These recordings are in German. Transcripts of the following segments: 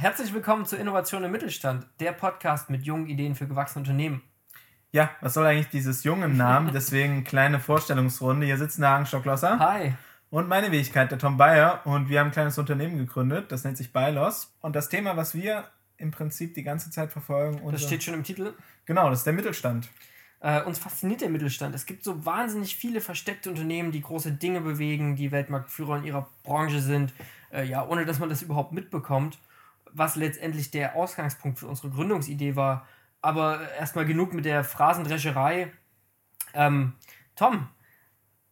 Herzlich willkommen zu Innovation im Mittelstand, der Podcast mit jungen Ideen für gewachsene Unternehmen. Ja, was soll eigentlich dieses Jung im Namen? Deswegen kleine Vorstellungsrunde. Hier sitzt der Hagen Stocklosser. Hi. Und meine Wenigkeit, der Tom Bayer. Und wir haben ein kleines Unternehmen gegründet, das nennt sich Bylos. Und das Thema, was wir im Prinzip die ganze Zeit verfolgen. Das steht schon im Titel. Genau, das ist der Mittelstand. Äh, uns fasziniert der Mittelstand. Es gibt so wahnsinnig viele versteckte Unternehmen, die große Dinge bewegen, die Weltmarktführer in ihrer Branche sind, äh, ja, ohne dass man das überhaupt mitbekommt was letztendlich der Ausgangspunkt für unsere Gründungsidee war. Aber erstmal genug mit der Phrasendrescherei. Ähm, Tom,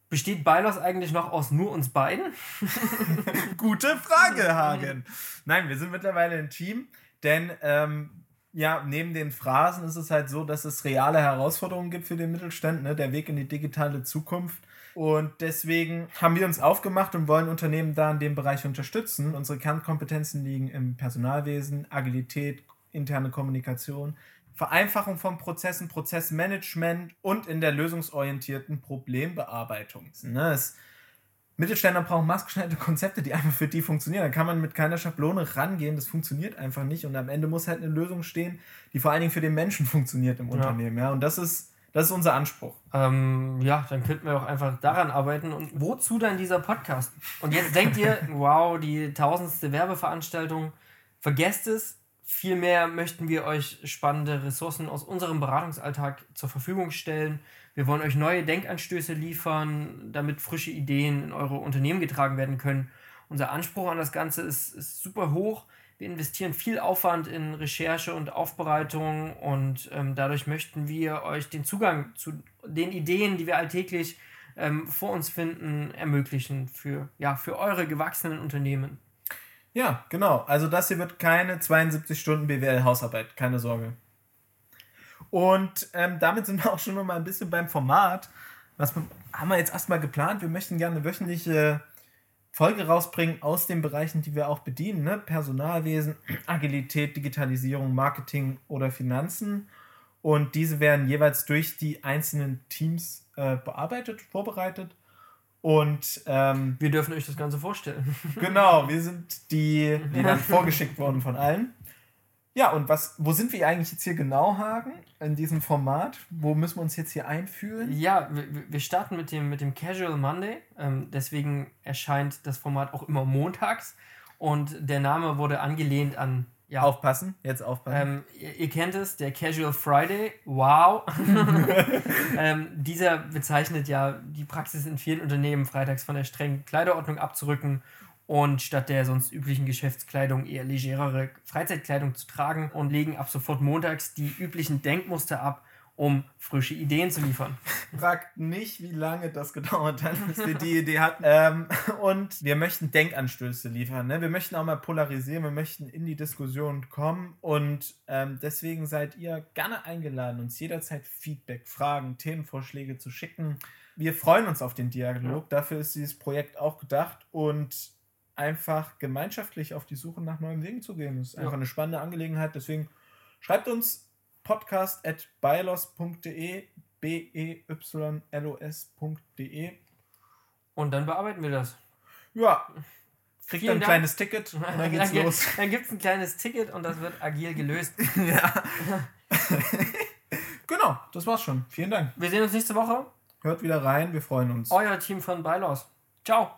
besteht Beilos eigentlich noch aus nur uns beiden? Gute Frage, Hagen. Nein, wir sind mittlerweile ein Team, denn ähm, ja, neben den Phrasen ist es halt so, dass es reale Herausforderungen gibt für den Mittelstand, ne? der Weg in die digitale Zukunft und deswegen haben wir uns aufgemacht und wollen Unternehmen da in dem Bereich unterstützen. Unsere Kernkompetenzen liegen im Personalwesen, Agilität, interne Kommunikation, Vereinfachung von Prozessen, Prozessmanagement und in der lösungsorientierten Problembearbeitung. Ne, es, Mittelständler brauchen maßgeschneiderte Konzepte, die einfach für die funktionieren. Da kann man mit keiner Schablone rangehen, das funktioniert einfach nicht. Und am Ende muss halt eine Lösung stehen, die vor allen Dingen für den Menschen funktioniert im ja. Unternehmen. Ja? Und das ist das ist unser Anspruch. Ähm, ja, dann könnten wir auch einfach daran arbeiten. Und wozu dann dieser Podcast? Und jetzt denkt ihr, wow, die tausendste Werbeveranstaltung. Vergesst es. Vielmehr möchten wir euch spannende Ressourcen aus unserem Beratungsalltag zur Verfügung stellen. Wir wollen euch neue Denkanstöße liefern, damit frische Ideen in eure Unternehmen getragen werden können. Unser Anspruch an das Ganze ist, ist super hoch. Wir investieren viel Aufwand in Recherche und Aufbereitung und ähm, dadurch möchten wir euch den Zugang zu den Ideen, die wir alltäglich ähm, vor uns finden, ermöglichen für, ja, für eure gewachsenen Unternehmen. Ja, genau. Also das hier wird keine 72 Stunden BWL-Hausarbeit, keine Sorge. Und ähm, damit sind wir auch schon noch mal ein bisschen beim Format. Was haben wir jetzt erstmal geplant? Wir möchten gerne wöchentliche Folge rausbringen aus den Bereichen, die wir auch bedienen, ne? Personalwesen, Agilität, Digitalisierung, Marketing oder Finanzen. Und diese werden jeweils durch die einzelnen Teams äh, bearbeitet, vorbereitet. Und ähm, wir dürfen euch das Ganze vorstellen. genau, wir sind die, die dann vorgeschickt wurden von allen. Ja, und was, wo sind wir eigentlich jetzt hier genau, Hagen, in diesem Format? Wo müssen wir uns jetzt hier einfühlen? Ja, wir, wir starten mit dem, mit dem Casual Monday. Ähm, deswegen erscheint das Format auch immer montags. Und der Name wurde angelehnt an. Ja, aufpassen, jetzt aufpassen. Ähm, ihr, ihr, kennt es, der Casual Friday. Wow! ähm, dieser bezeichnet ja die Praxis in vielen Unternehmen, freitags von der strengen Kleiderordnung abzurücken und statt der sonst üblichen Geschäftskleidung eher legerere Freizeitkleidung zu tragen und legen ab sofort montags die üblichen Denkmuster ab, um frische Ideen zu liefern. Fragt nicht, wie lange das gedauert hat, bis wir die Idee hatten. Ähm, und wir möchten Denkanstöße liefern. Ne? Wir möchten auch mal polarisieren, wir möchten in die Diskussion kommen. Und ähm, deswegen seid ihr gerne eingeladen, uns jederzeit Feedback, Fragen, Themenvorschläge zu schicken. Wir freuen uns auf den Dialog. Ja. Dafür ist dieses Projekt auch gedacht. Und einfach gemeinschaftlich auf die Suche nach neuen Wegen zu gehen. Das ist ja. einfach eine spannende Angelegenheit. Deswegen schreibt uns podcast at bylos.de b-e-y-l-o-s.de und dann bearbeiten wir das. Ja. Kriegt dann ein Dank. kleines Ticket und dann geht's dann los. Dann gibt es ein kleines Ticket und das wird agil gelöst. ja. genau, das war's schon. Vielen Dank. Wir sehen uns nächste Woche. Hört wieder rein, wir freuen uns. Euer Team von Bylaws. Ciao.